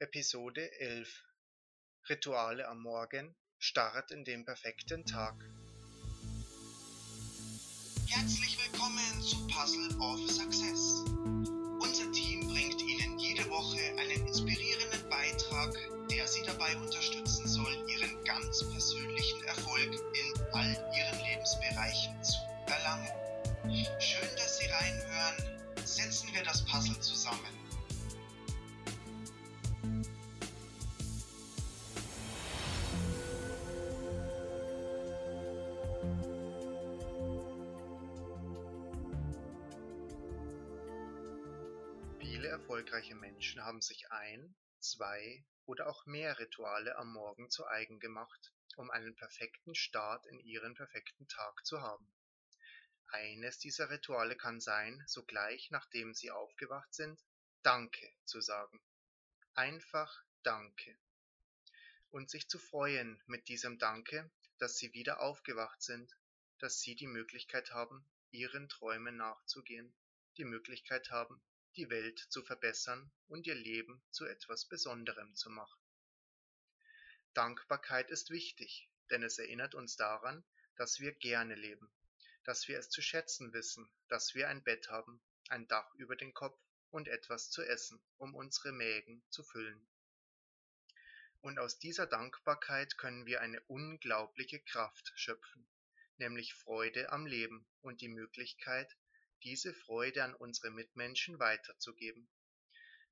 Episode 11 Rituale am Morgen Start in den perfekten Tag. Herzlich willkommen zu Puzzle of Success. Unser Team bringt Ihnen jede Woche einen inspirierenden Beitrag, der Sie dabei unterstützen soll, Ihren ganz persönlichen Erfolg in all Ihren Lebensbereichen zu erlangen. Schön, dass Sie reinhören. Setzen wir das Puzzle zusammen. Erfolgreiche Menschen haben sich ein, zwei oder auch mehr Rituale am Morgen zu eigen gemacht, um einen perfekten Start in ihren perfekten Tag zu haben. Eines dieser Rituale kann sein, sogleich nachdem sie aufgewacht sind, Danke zu sagen. Einfach Danke. Und sich zu freuen mit diesem Danke, dass sie wieder aufgewacht sind, dass sie die Möglichkeit haben, ihren Träumen nachzugehen, die Möglichkeit haben, die Welt zu verbessern und ihr Leben zu etwas Besonderem zu machen. Dankbarkeit ist wichtig, denn es erinnert uns daran, dass wir gerne leben, dass wir es zu schätzen wissen, dass wir ein Bett haben, ein Dach über den Kopf und etwas zu essen, um unsere Mägen zu füllen. Und aus dieser Dankbarkeit können wir eine unglaubliche Kraft schöpfen, nämlich Freude am Leben und die Möglichkeit, diese Freude an unsere Mitmenschen weiterzugeben.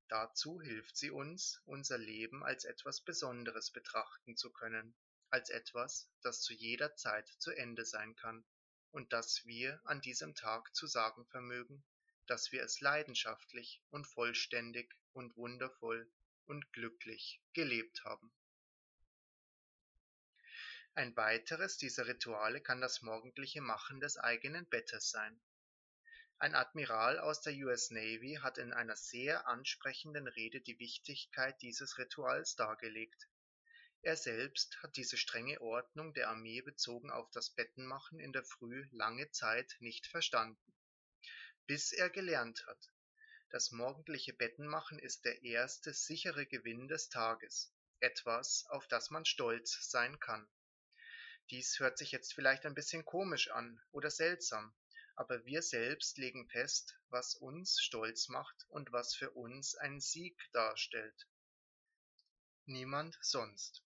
Dazu hilft sie uns, unser Leben als etwas Besonderes betrachten zu können, als etwas, das zu jeder Zeit zu Ende sein kann und das wir an diesem Tag zu sagen vermögen, dass wir es leidenschaftlich und vollständig und wundervoll und glücklich gelebt haben. Ein weiteres dieser Rituale kann das morgendliche Machen des eigenen Bettes sein. Ein Admiral aus der US Navy hat in einer sehr ansprechenden Rede die Wichtigkeit dieses Rituals dargelegt. Er selbst hat diese strenge Ordnung der Armee bezogen auf das Bettenmachen in der Früh lange Zeit nicht verstanden, bis er gelernt hat. Das morgendliche Bettenmachen ist der erste sichere Gewinn des Tages, etwas, auf das man stolz sein kann. Dies hört sich jetzt vielleicht ein bisschen komisch an oder seltsam, aber wir selbst legen fest, was uns stolz macht und was für uns ein Sieg darstellt. Niemand sonst.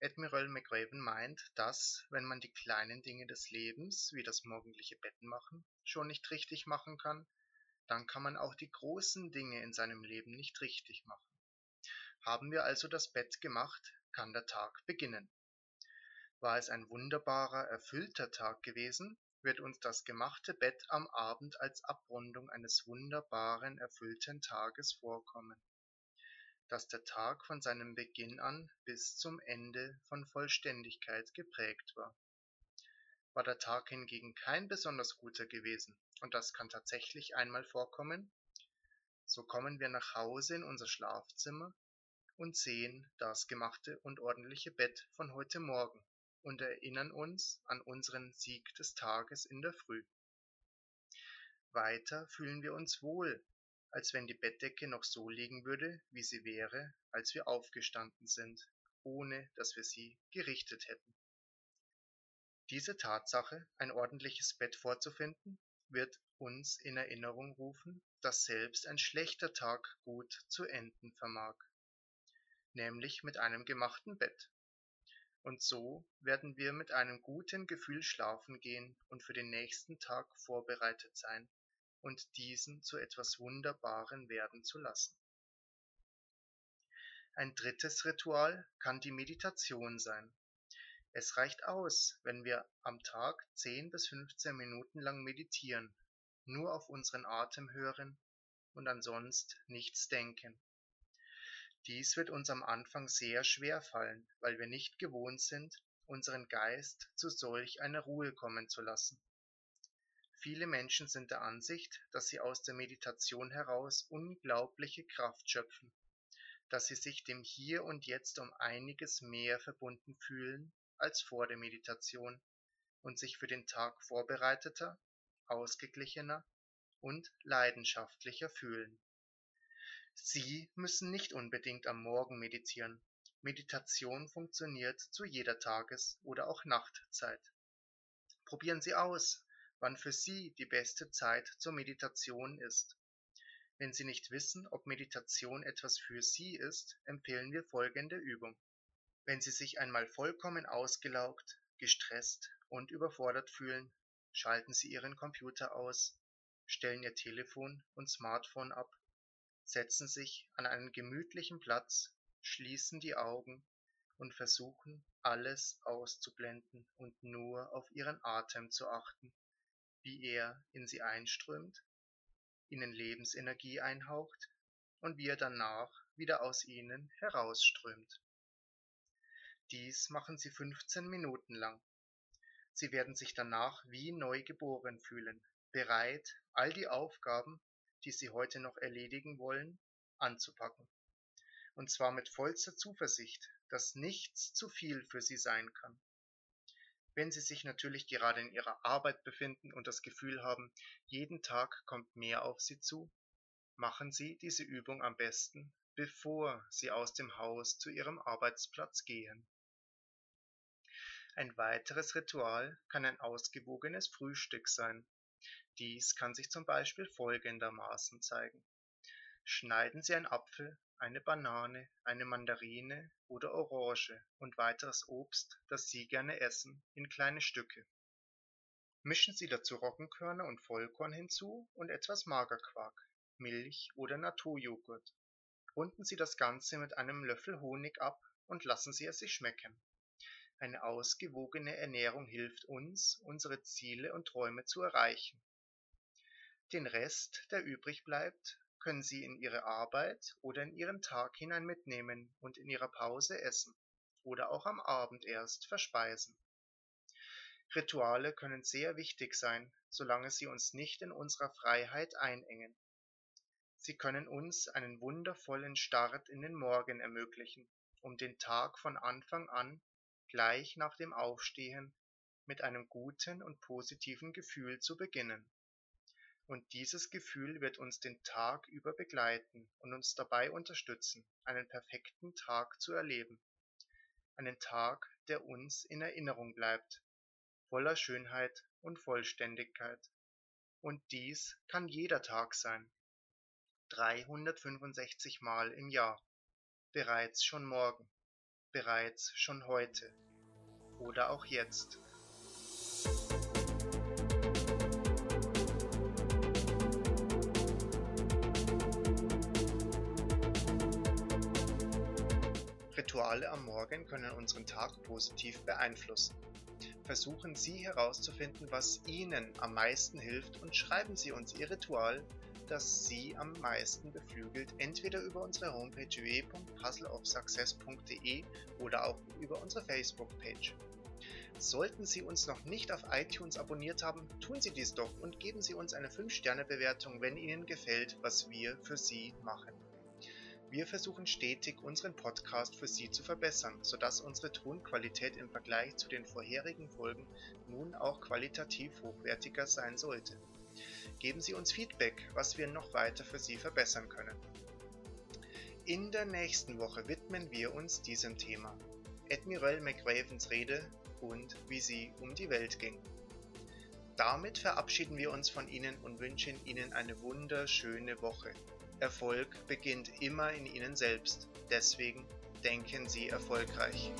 Admiral McRaven meint, dass, wenn man die kleinen Dinge des Lebens, wie das morgendliche Bettenmachen, schon nicht richtig machen kann, dann kann man auch die großen Dinge in seinem Leben nicht richtig machen. Haben wir also das Bett gemacht, kann der Tag beginnen. War es ein wunderbarer, erfüllter Tag gewesen, wird uns das gemachte Bett am Abend als Abrundung eines wunderbaren, erfüllten Tages vorkommen, dass der Tag von seinem Beginn an bis zum Ende von Vollständigkeit geprägt war. War der Tag hingegen kein besonders guter gewesen, und das kann tatsächlich einmal vorkommen, so kommen wir nach Hause in unser Schlafzimmer und sehen das gemachte und ordentliche Bett von heute Morgen und erinnern uns an unseren Sieg des Tages in der Früh. Weiter fühlen wir uns wohl, als wenn die Bettdecke noch so liegen würde, wie sie wäre, als wir aufgestanden sind, ohne dass wir sie gerichtet hätten. Diese Tatsache, ein ordentliches Bett vorzufinden, wird uns in Erinnerung rufen, dass selbst ein schlechter Tag gut zu enden vermag, nämlich mit einem gemachten Bett. Und so werden wir mit einem guten Gefühl schlafen gehen und für den nächsten Tag vorbereitet sein und diesen zu etwas Wunderbaren werden zu lassen. Ein drittes Ritual kann die Meditation sein. Es reicht aus, wenn wir am Tag 10 bis 15 Minuten lang meditieren, nur auf unseren Atem hören und ansonsten nichts denken. Dies wird uns am Anfang sehr schwer fallen, weil wir nicht gewohnt sind, unseren Geist zu solch einer Ruhe kommen zu lassen. Viele Menschen sind der Ansicht, dass sie aus der Meditation heraus unglaubliche Kraft schöpfen, dass sie sich dem Hier und Jetzt um einiges mehr verbunden fühlen als vor der Meditation und sich für den Tag vorbereiteter, ausgeglichener und leidenschaftlicher fühlen. Sie müssen nicht unbedingt am Morgen meditieren. Meditation funktioniert zu jeder Tages- oder auch Nachtzeit. Probieren Sie aus, wann für Sie die beste Zeit zur Meditation ist. Wenn Sie nicht wissen, ob Meditation etwas für Sie ist, empfehlen wir folgende Übung. Wenn Sie sich einmal vollkommen ausgelaugt, gestresst und überfordert fühlen, schalten Sie Ihren Computer aus, stellen Ihr Telefon und Smartphone ab, setzen sich an einen gemütlichen Platz, schließen die Augen und versuchen alles auszublenden und nur auf Ihren Atem zu achten, wie er in Sie einströmt ihnen Lebensenergie einhaucht und wie er danach wieder aus ihnen herausströmt. Dies machen sie 15 Minuten lang. Sie werden sich danach wie neu geboren fühlen, bereit, all die Aufgaben, die sie heute noch erledigen wollen, anzupacken. Und zwar mit vollster Zuversicht, dass nichts zu viel für sie sein kann. Wenn Sie sich natürlich gerade in Ihrer Arbeit befinden und das Gefühl haben, jeden Tag kommt mehr auf Sie zu, machen Sie diese Übung am besten, bevor Sie aus dem Haus zu Ihrem Arbeitsplatz gehen. Ein weiteres Ritual kann ein ausgewogenes Frühstück sein. Dies kann sich zum Beispiel folgendermaßen zeigen. Schneiden Sie einen Apfel eine Banane, eine Mandarine oder Orange und weiteres Obst, das Sie gerne essen, in kleine Stücke. Mischen Sie dazu Roggenkörner und Vollkorn hinzu und etwas Magerquark, Milch oder Naturjoghurt. Runden Sie das Ganze mit einem Löffel Honig ab und lassen Sie es sich schmecken. Eine ausgewogene Ernährung hilft uns, unsere Ziele und Träume zu erreichen. Den Rest, der übrig bleibt, können Sie in Ihre Arbeit oder in Ihren Tag hinein mitnehmen und in Ihrer Pause essen oder auch am Abend erst verspeisen. Rituale können sehr wichtig sein, solange sie uns nicht in unserer Freiheit einengen. Sie können uns einen wundervollen Start in den Morgen ermöglichen, um den Tag von Anfang an, gleich nach dem Aufstehen, mit einem guten und positiven Gefühl zu beginnen. Und dieses Gefühl wird uns den Tag über begleiten und uns dabei unterstützen, einen perfekten Tag zu erleben. Einen Tag, der uns in Erinnerung bleibt, voller Schönheit und Vollständigkeit. Und dies kann jeder Tag sein. 365 Mal im Jahr. Bereits schon morgen. Bereits schon heute. Oder auch jetzt. Rituale am Morgen können unseren Tag positiv beeinflussen. Versuchen Sie herauszufinden, was Ihnen am meisten hilft und schreiben Sie uns Ihr Ritual, das Sie am meisten beflügelt, entweder über unsere Homepage www.puzzleofsuccess.de oder auch über unsere Facebook-Page. Sollten Sie uns noch nicht auf iTunes abonniert haben, tun Sie dies doch und geben Sie uns eine 5-Sterne-Bewertung, wenn Ihnen gefällt, was wir für Sie machen. Wir versuchen stetig, unseren Podcast für Sie zu verbessern, sodass unsere Tonqualität im Vergleich zu den vorherigen Folgen nun auch qualitativ hochwertiger sein sollte. Geben Sie uns Feedback, was wir noch weiter für Sie verbessern können. In der nächsten Woche widmen wir uns diesem Thema. Admiral McRavens Rede und wie sie um die Welt ging. Damit verabschieden wir uns von Ihnen und wünschen Ihnen eine wunderschöne Woche. Erfolg beginnt immer in Ihnen selbst. Deswegen denken Sie erfolgreich.